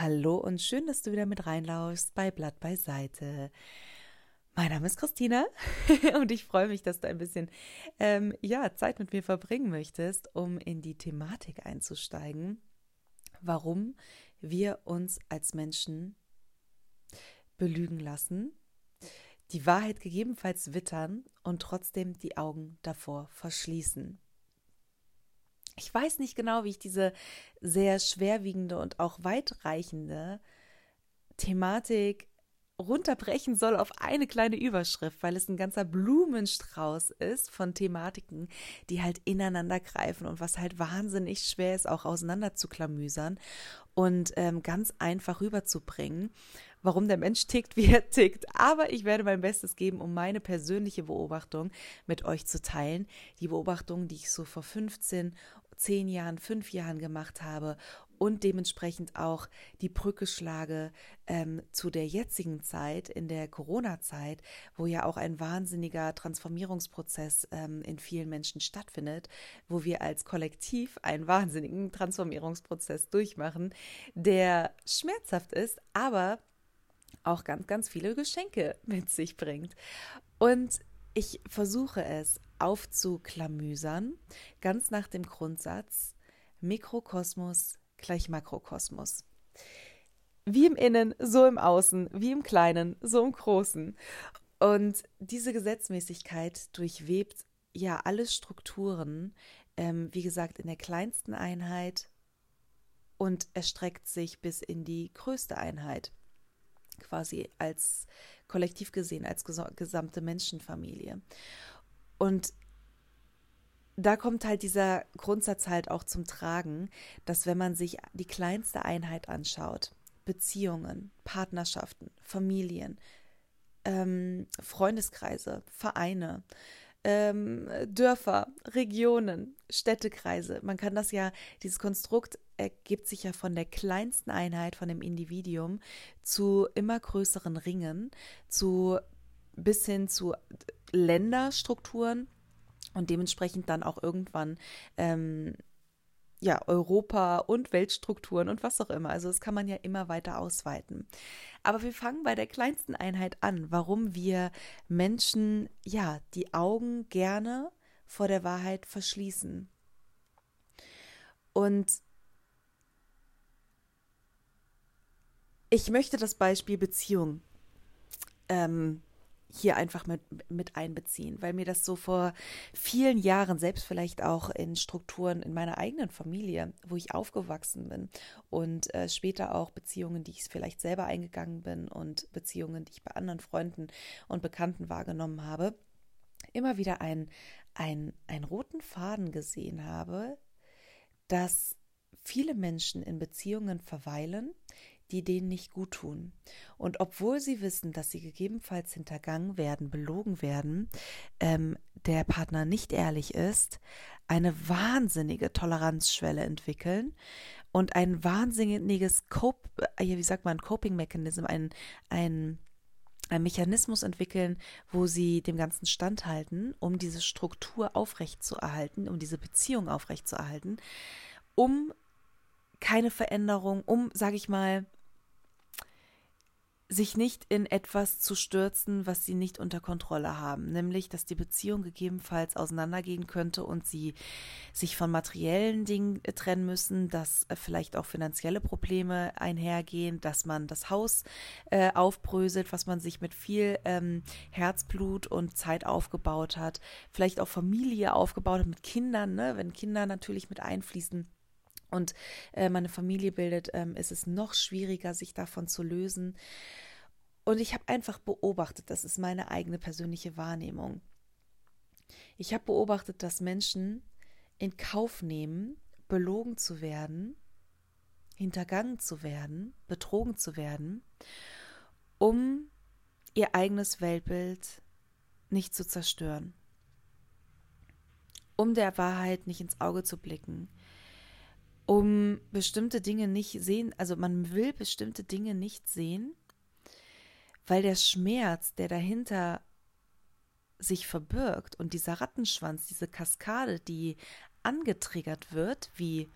Hallo und schön, dass du wieder mit reinlaufst bei Blatt beiseite. Mein Name ist Christina und ich freue mich, dass du ein bisschen ähm, ja, Zeit mit mir verbringen möchtest, um in die Thematik einzusteigen, warum wir uns als Menschen belügen lassen, die Wahrheit gegebenenfalls wittern und trotzdem die Augen davor verschließen. Ich weiß nicht genau, wie ich diese sehr schwerwiegende und auch weitreichende Thematik runterbrechen soll auf eine kleine Überschrift, weil es ein ganzer Blumenstrauß ist von Thematiken, die halt ineinander greifen und was halt wahnsinnig schwer ist, auch auseinander zu klamüsern und ähm, ganz einfach rüberzubringen, warum der Mensch tickt, wie er tickt. Aber ich werde mein Bestes geben, um meine persönliche Beobachtung mit euch zu teilen. Die Beobachtung, die ich so vor 15 zehn Jahren, fünf Jahren gemacht habe und dementsprechend auch die Brücke schlage ähm, zu der jetzigen Zeit, in der Corona-Zeit, wo ja auch ein wahnsinniger Transformierungsprozess ähm, in vielen Menschen stattfindet, wo wir als Kollektiv einen wahnsinnigen Transformierungsprozess durchmachen, der schmerzhaft ist, aber auch ganz, ganz viele Geschenke mit sich bringt. Und ich versuche es aufzuklamüsern, ganz nach dem Grundsatz Mikrokosmos gleich Makrokosmos. Wie im Innen, so im Außen, wie im Kleinen, so im Großen. Und diese Gesetzmäßigkeit durchwebt ja alle Strukturen, ähm, wie gesagt, in der kleinsten Einheit und erstreckt sich bis in die größte Einheit, quasi als kollektiv gesehen, als gesamte Menschenfamilie. Und da kommt halt dieser Grundsatz halt auch zum Tragen, dass wenn man sich die kleinste Einheit anschaut, Beziehungen, Partnerschaften, Familien, ähm, Freundeskreise, Vereine, ähm, Dörfer, Regionen, Städtekreise. Man kann das ja, dieses Konstrukt ergibt sich ja von der kleinsten Einheit, von dem Individuum, zu immer größeren Ringen, zu bis hin zu Länderstrukturen und dementsprechend dann auch irgendwann ähm, ja, Europa und Weltstrukturen und was auch immer. Also das kann man ja immer weiter ausweiten. Aber wir fangen bei der kleinsten Einheit an, warum wir Menschen ja die Augen gerne vor der Wahrheit verschließen. Und ich möchte das Beispiel Beziehung ähm, hier einfach mit, mit einbeziehen, weil mir das so vor vielen Jahren, selbst vielleicht auch in Strukturen in meiner eigenen Familie, wo ich aufgewachsen bin und äh, später auch Beziehungen, die ich vielleicht selber eingegangen bin und Beziehungen, die ich bei anderen Freunden und Bekannten wahrgenommen habe, immer wieder einen, einen, einen roten Faden gesehen habe, dass viele Menschen in Beziehungen verweilen, die denen nicht gut tun. Und obwohl sie wissen, dass sie gegebenenfalls hintergangen werden, belogen werden, ähm, der Partner nicht ehrlich ist, eine wahnsinnige Toleranzschwelle entwickeln und ein wahnsinniges Cope, äh, wie sagt man, Coping-Mechanism, ein, ein ein Mechanismus entwickeln, wo sie dem Ganzen standhalten, um diese Struktur aufrechtzuerhalten, um diese Beziehung aufrechtzuerhalten, um keine Veränderung, um, sage ich mal, sich nicht in etwas zu stürzen, was sie nicht unter Kontrolle haben, nämlich dass die Beziehung gegebenenfalls auseinandergehen könnte und sie sich von materiellen Dingen trennen müssen, dass äh, vielleicht auch finanzielle Probleme einhergehen, dass man das Haus äh, aufbröselt, was man sich mit viel ähm, Herzblut und Zeit aufgebaut hat, vielleicht auch Familie aufgebaut hat mit Kindern, ne? wenn Kinder natürlich mit einfließen und äh, meine Familie bildet, ähm, ist es noch schwieriger, sich davon zu lösen. Und ich habe einfach beobachtet, das ist meine eigene persönliche Wahrnehmung. Ich habe beobachtet, dass Menschen in Kauf nehmen, belogen zu werden, hintergangen zu werden, betrogen zu werden, um ihr eigenes Weltbild nicht zu zerstören, um der Wahrheit nicht ins Auge zu blicken, um bestimmte Dinge nicht sehen, also man will bestimmte Dinge nicht sehen, weil der Schmerz, der dahinter sich verbirgt und dieser Rattenschwanz, diese Kaskade, die angetriggert wird, wie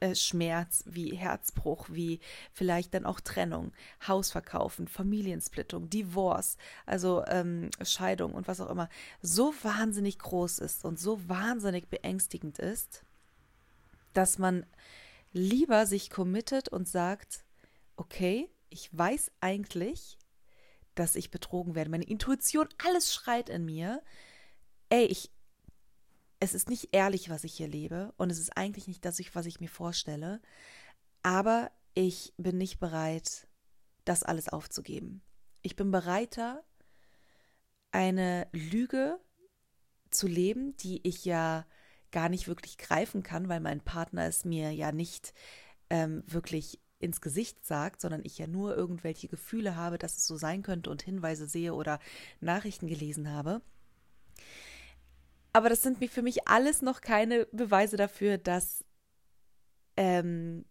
äh, Schmerz, wie Herzbruch, wie vielleicht dann auch Trennung, Hausverkaufen, Familiensplittung, Divorce, also ähm, Scheidung und was auch immer, so wahnsinnig groß ist und so wahnsinnig beängstigend ist, dass man lieber sich committet und sagt, okay, ich weiß eigentlich, dass ich betrogen werde. Meine Intuition, alles schreit in mir. Ey, ich, es ist nicht ehrlich, was ich hier lebe und es ist eigentlich nicht das, was ich mir vorstelle, aber ich bin nicht bereit, das alles aufzugeben. Ich bin bereiter, eine Lüge zu leben, die ich ja gar nicht wirklich greifen kann, weil mein Partner es mir ja nicht ähm, wirklich ins Gesicht sagt, sondern ich ja nur irgendwelche Gefühle habe, dass es so sein könnte und Hinweise sehe oder Nachrichten gelesen habe. Aber das sind für mich alles noch keine Beweise dafür, dass, ähm,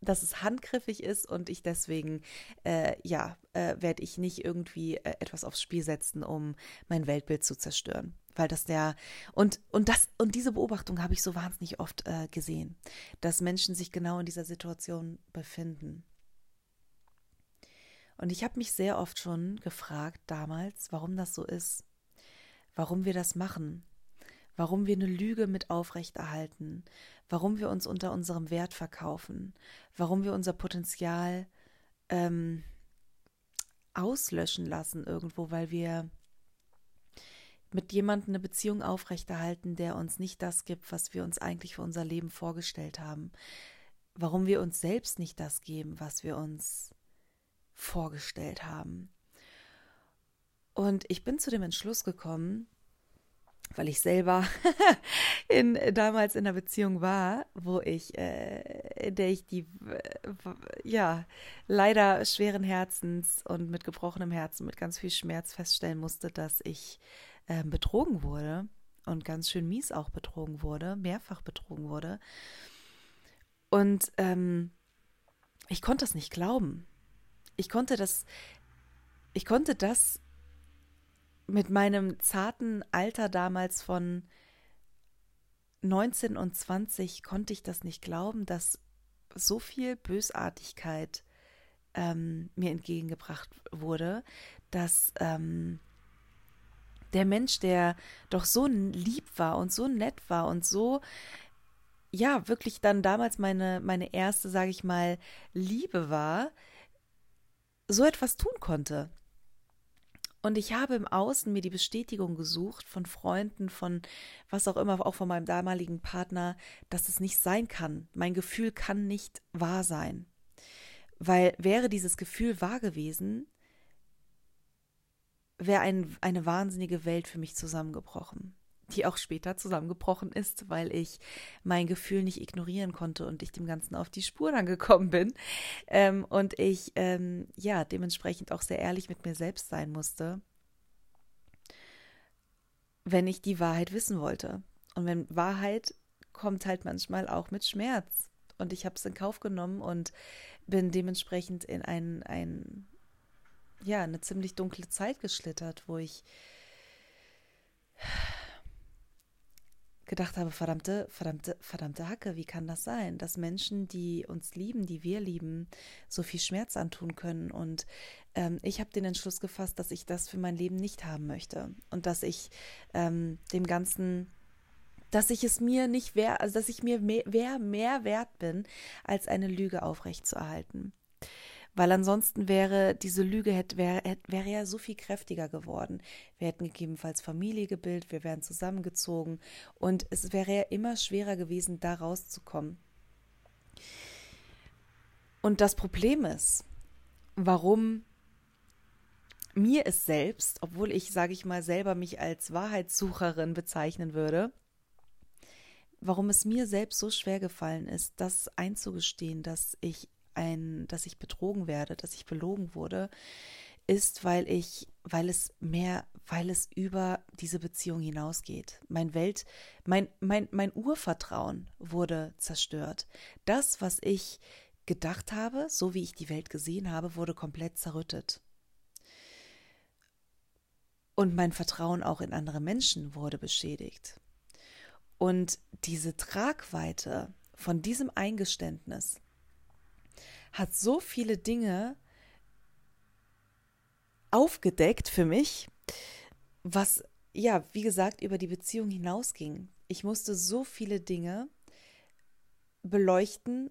dass es handgriffig ist und ich deswegen, äh, ja, äh, werde ich nicht irgendwie äh, etwas aufs Spiel setzen, um mein Weltbild zu zerstören. Weil das der, und, und das, und diese Beobachtung habe ich so wahnsinnig oft äh, gesehen, dass Menschen sich genau in dieser Situation befinden. Und ich habe mich sehr oft schon gefragt damals, warum das so ist warum wir das machen, warum wir eine Lüge mit aufrechterhalten, warum wir uns unter unserem Wert verkaufen, warum wir unser Potenzial ähm, auslöschen lassen irgendwo, weil wir mit jemandem eine Beziehung aufrechterhalten, der uns nicht das gibt, was wir uns eigentlich für unser Leben vorgestellt haben. Warum wir uns selbst nicht das geben, was wir uns vorgestellt haben. Und ich bin zu dem Entschluss gekommen, weil ich selber in, damals in einer Beziehung war, wo ich, äh, in der ich die, äh, ja, leider schweren Herzens und mit gebrochenem Herzen, mit ganz viel Schmerz feststellen musste, dass ich äh, betrogen wurde und ganz schön mies auch betrogen wurde, mehrfach betrogen wurde. Und ähm, ich konnte es nicht glauben. Ich konnte das, ich konnte das mit meinem zarten Alter damals von 19 und 20 konnte ich das nicht glauben, dass so viel Bösartigkeit ähm, mir entgegengebracht wurde, dass ähm, der Mensch, der doch so lieb war und so nett war und so, ja, wirklich dann damals meine, meine erste, sage ich mal, Liebe war, so etwas tun konnte. Und ich habe im Außen mir die Bestätigung gesucht von Freunden, von was auch immer, auch von meinem damaligen Partner, dass es nicht sein kann. Mein Gefühl kann nicht wahr sein. Weil wäre dieses Gefühl wahr gewesen, wäre ein, eine wahnsinnige Welt für mich zusammengebrochen die auch später zusammengebrochen ist, weil ich mein Gefühl nicht ignorieren konnte und ich dem Ganzen auf die Spur dann gekommen bin. Ähm, und ich, ähm, ja, dementsprechend auch sehr ehrlich mit mir selbst sein musste, wenn ich die Wahrheit wissen wollte. Und wenn Wahrheit kommt halt manchmal auch mit Schmerz. Und ich habe es in Kauf genommen und bin dementsprechend in ein, ein, ja, eine ziemlich dunkle Zeit geschlittert, wo ich gedacht habe, verdammte, verdammte, verdammte Hacke, wie kann das sein, dass Menschen, die uns lieben, die wir lieben, so viel Schmerz antun können. Und ähm, ich habe den Entschluss gefasst, dass ich das für mein Leben nicht haben möchte und dass ich ähm, dem Ganzen dass ich es mir nicht wär, also dass ich mir mehr, mehr wert bin, als eine Lüge aufrechtzuerhalten. Weil ansonsten wäre diese Lüge hätte, wäre, wäre ja so viel kräftiger geworden. Wir hätten gegebenenfalls Familie gebildet, wir wären zusammengezogen und es wäre ja immer schwerer gewesen, da rauszukommen. Und das Problem ist, warum mir es selbst, obwohl ich, sage ich mal, selber mich als Wahrheitssucherin bezeichnen würde, warum es mir selbst so schwer gefallen ist, das einzugestehen, dass ich ein, dass ich betrogen werde, dass ich belogen wurde, ist, weil ich, weil es mehr, weil es über diese Beziehung hinausgeht. Mein Welt, mein, mein, mein Urvertrauen wurde zerstört. Das, was ich gedacht habe, so wie ich die Welt gesehen habe, wurde komplett zerrüttet. Und mein Vertrauen auch in andere Menschen wurde beschädigt. Und diese Tragweite von diesem Eingeständnis hat so viele Dinge aufgedeckt für mich, was ja, wie gesagt, über die Beziehung hinausging. Ich musste so viele Dinge beleuchten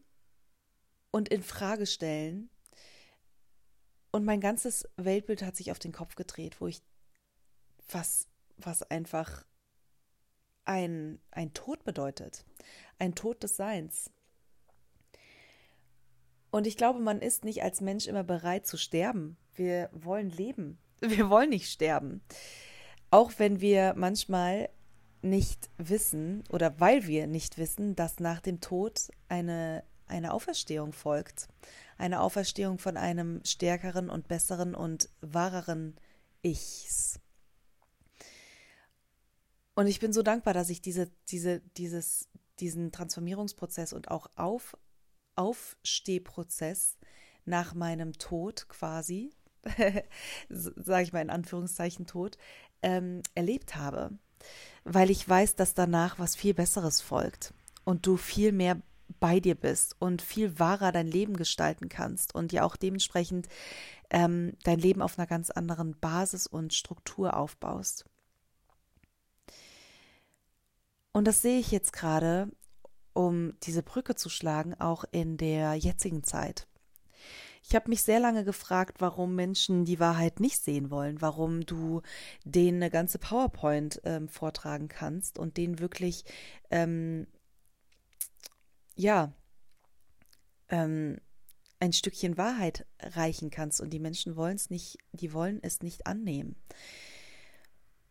und in Frage stellen. Und mein ganzes Weltbild hat sich auf den Kopf gedreht, wo ich was, was einfach ein, ein Tod bedeutet. Ein Tod des Seins. Und ich glaube, man ist nicht als Mensch immer bereit zu sterben. Wir wollen leben. Wir wollen nicht sterben. Auch wenn wir manchmal nicht wissen oder weil wir nicht wissen, dass nach dem Tod eine, eine Auferstehung folgt. Eine Auferstehung von einem stärkeren und besseren und wahreren Ichs. Und ich bin so dankbar, dass ich diese, diese, dieses, diesen Transformierungsprozess und auch Auf, Aufstehprozess nach meinem Tod quasi, sage ich mal in Anführungszeichen Tod, ähm, erlebt habe, weil ich weiß, dass danach was viel Besseres folgt und du viel mehr bei dir bist und viel wahrer dein Leben gestalten kannst und ja auch dementsprechend ähm, dein Leben auf einer ganz anderen Basis und Struktur aufbaust. Und das sehe ich jetzt gerade, um diese Brücke zu schlagen, auch in der jetzigen Zeit. Ich habe mich sehr lange gefragt, warum Menschen die Wahrheit nicht sehen wollen, warum du denen eine ganze PowerPoint ähm, vortragen kannst und denen wirklich, ähm, ja, ähm, ein Stückchen Wahrheit reichen kannst und die Menschen wollen es nicht, die wollen es nicht annehmen.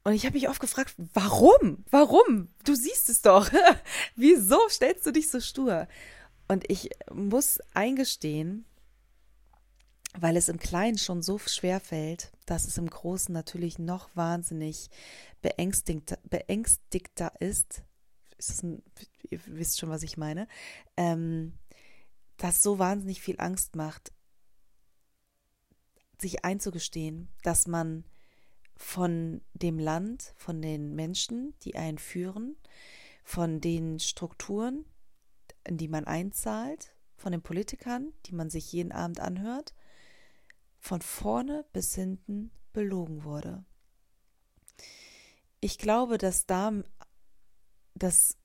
Und ich habe mich oft gefragt, warum? Warum? Du siehst es doch. Wieso stellst du dich so stur? Und ich muss eingestehen, weil es im Kleinen schon so schwer fällt, dass es im Großen natürlich noch wahnsinnig beängstigter, beängstigter ist. ist ein, ihr wisst schon, was ich meine. Ähm, das so wahnsinnig viel Angst macht, sich einzugestehen, dass man von dem Land, von den Menschen, die einen führen, von den Strukturen, in die man einzahlt, von den Politikern, die man sich jeden Abend anhört, von vorne bis hinten belogen wurde. Ich glaube, dass da, dass,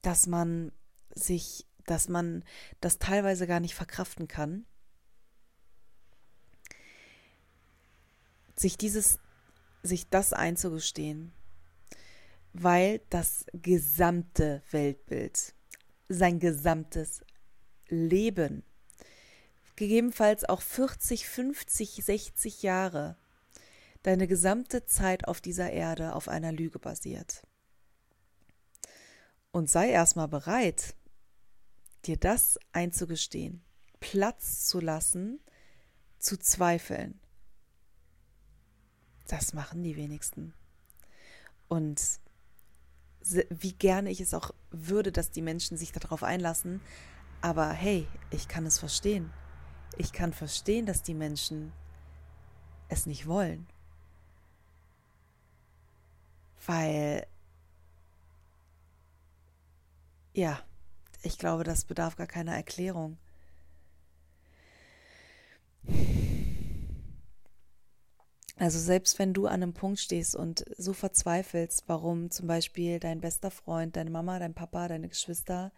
dass man sich, dass man das teilweise gar nicht verkraften kann, sich dieses, sich das einzugestehen, weil das gesamte Weltbild, sein gesamtes Leben gegebenenfalls auch 40, 50, 60 Jahre, deine gesamte Zeit auf dieser Erde auf einer Lüge basiert. Und sei erstmal bereit, dir das einzugestehen, Platz zu lassen, zu zweifeln. Das machen die wenigsten. Und wie gerne ich es auch würde, dass die Menschen sich darauf einlassen, aber hey, ich kann es verstehen ich kann verstehen, dass die Menschen es nicht wollen. Weil, ja, ich glaube, das bedarf gar keiner Erklärung. Also selbst wenn du an einem Punkt stehst und so verzweifelst, warum zum Beispiel dein bester Freund, deine Mama, dein Papa, deine Geschwister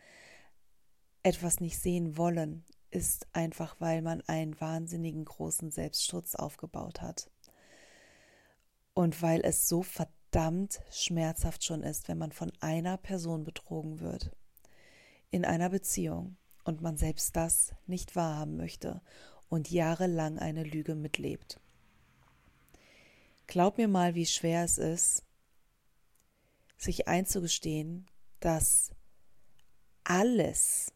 etwas nicht sehen wollen, ist einfach, weil man einen wahnsinnigen großen Selbstschutz aufgebaut hat. Und weil es so verdammt schmerzhaft schon ist, wenn man von einer Person betrogen wird. In einer Beziehung und man selbst das nicht wahrhaben möchte und jahrelang eine Lüge mitlebt. Glaub mir mal, wie schwer es ist, sich einzugestehen, dass alles,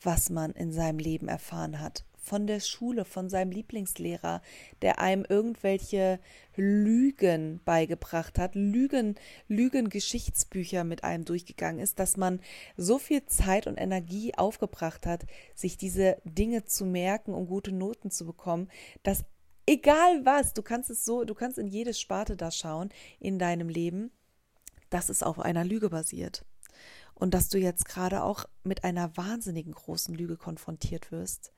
was man in seinem Leben erfahren hat. Von der Schule, von seinem Lieblingslehrer, der einem irgendwelche Lügen beigebracht hat, Lügen, Lügen-Geschichtsbücher mit einem durchgegangen ist, dass man so viel Zeit und Energie aufgebracht hat, sich diese Dinge zu merken, um gute Noten zu bekommen, dass egal was, du kannst es so, du kannst in jede Sparte da schauen in deinem Leben, dass es auf einer Lüge basiert. und dass du jetzt gerade auch mit einer wahnsinnigen großen Lüge konfrontiert wirst,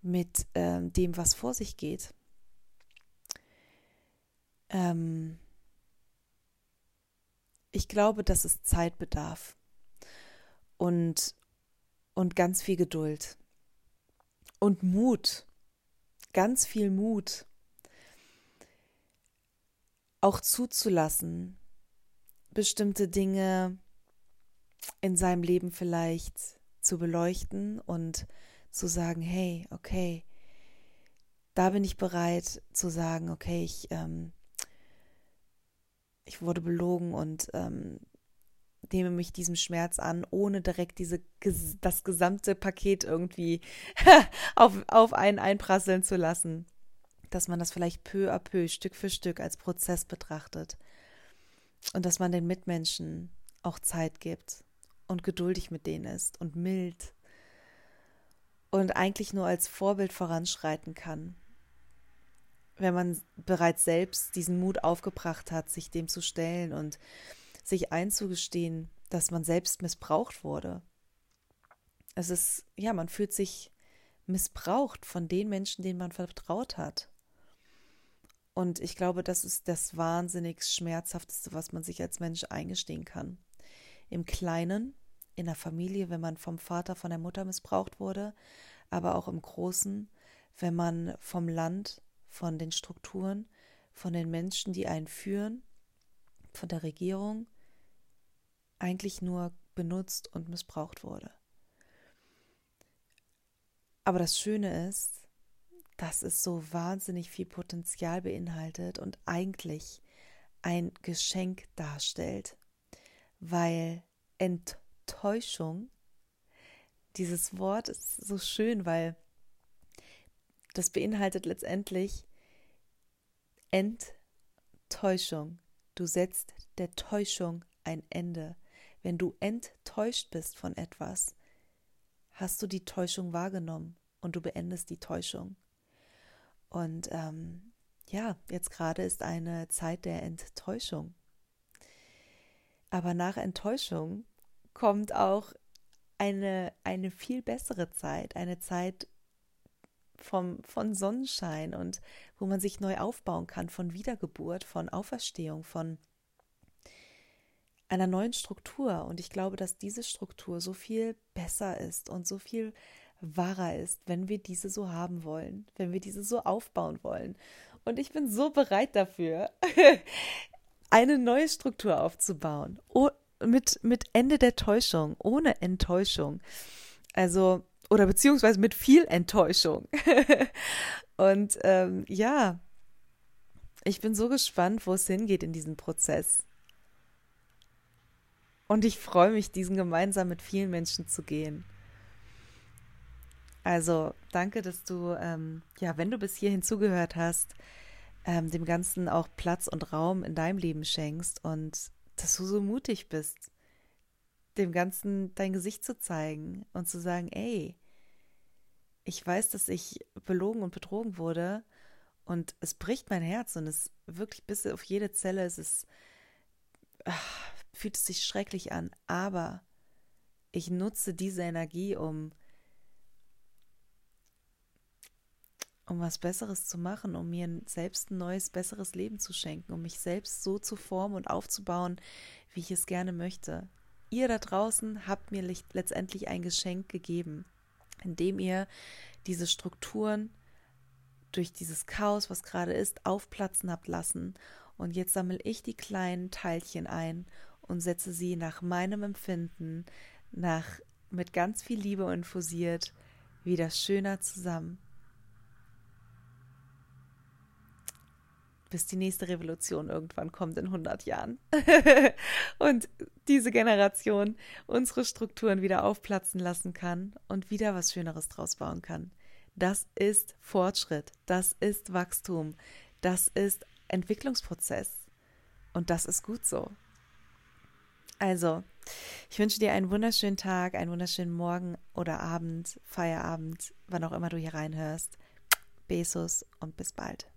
mit ähm, dem, was vor sich geht. Ähm ich glaube, dass es Zeit bedarf und, und ganz viel Geduld und Mut, ganz viel Mut, auch zuzulassen, bestimmte Dinge in seinem Leben vielleicht zu beleuchten und zu sagen, hey, okay, da bin ich bereit zu sagen, okay, ich, ähm, ich wurde belogen und ähm, nehme mich diesem Schmerz an, ohne direkt diese, das gesamte Paket irgendwie auf, auf einen einprasseln zu lassen. Dass man das vielleicht peu à peu, Stück für Stück als Prozess betrachtet. Und dass man den Mitmenschen auch Zeit gibt und geduldig mit denen ist und mild und eigentlich nur als Vorbild voranschreiten kann, wenn man bereits selbst diesen Mut aufgebracht hat, sich dem zu stellen und sich einzugestehen, dass man selbst missbraucht wurde. Es ist, ja, man fühlt sich missbraucht von den Menschen, denen man vertraut hat. Und ich glaube, das ist das wahnsinnig Schmerzhafteste, was man sich als Mensch eingestehen kann im Kleinen, in der Familie, wenn man vom Vater, von der Mutter missbraucht wurde, aber auch im Großen, wenn man vom Land, von den Strukturen, von den Menschen, die einen führen, von der Regierung, eigentlich nur benutzt und missbraucht wurde. Aber das Schöne ist, dass es so wahnsinnig viel Potenzial beinhaltet und eigentlich ein Geschenk darstellt weil Enttäuschung, dieses Wort ist so schön, weil das beinhaltet letztendlich Enttäuschung. Du setzt der Täuschung ein Ende. Wenn du enttäuscht bist von etwas, hast du die Täuschung wahrgenommen und du beendest die Täuschung. Und ähm, ja, jetzt gerade ist eine Zeit der Enttäuschung. Aber nach Enttäuschung kommt auch eine, eine viel bessere Zeit, eine Zeit vom, von Sonnenschein und wo man sich neu aufbauen kann, von Wiedergeburt, von Auferstehung, von einer neuen Struktur. Und ich glaube, dass diese Struktur so viel besser ist und so viel wahrer ist, wenn wir diese so haben wollen, wenn wir diese so aufbauen wollen. Und ich bin so bereit dafür. eine neue Struktur aufzubauen. Oh, mit, mit Ende der Täuschung, ohne Enttäuschung. Also, oder beziehungsweise mit viel Enttäuschung. Und ähm, ja, ich bin so gespannt, wo es hingeht in diesem Prozess. Und ich freue mich, diesen gemeinsam mit vielen Menschen zu gehen. Also, danke, dass du, ähm, ja, wenn du bis hierhin zugehört hast, ähm, dem Ganzen auch Platz und Raum in deinem Leben schenkst und dass du so mutig bist, dem Ganzen dein Gesicht zu zeigen und zu sagen, ey, ich weiß, dass ich belogen und betrogen wurde und es bricht mein Herz und es wirklich bis auf jede Zelle, es ist, ach, fühlt es sich schrecklich an, aber ich nutze diese Energie, um um was Besseres zu machen, um mir selbst ein neues, besseres Leben zu schenken, um mich selbst so zu formen und aufzubauen, wie ich es gerne möchte. Ihr da draußen habt mir letztendlich ein Geschenk gegeben, indem ihr diese Strukturen durch dieses Chaos, was gerade ist, aufplatzen habt lassen. Und jetzt sammle ich die kleinen Teilchen ein und setze sie nach meinem Empfinden, nach mit ganz viel Liebe infusiert, wieder schöner zusammen. bis die nächste Revolution irgendwann kommt in 100 Jahren. und diese Generation unsere Strukturen wieder aufplatzen lassen kann und wieder was Schöneres draus bauen kann. Das ist Fortschritt, das ist Wachstum, das ist Entwicklungsprozess. Und das ist gut so. Also, ich wünsche dir einen wunderschönen Tag, einen wunderschönen Morgen oder Abend, Feierabend, wann auch immer du hier reinhörst. Besos und bis bald.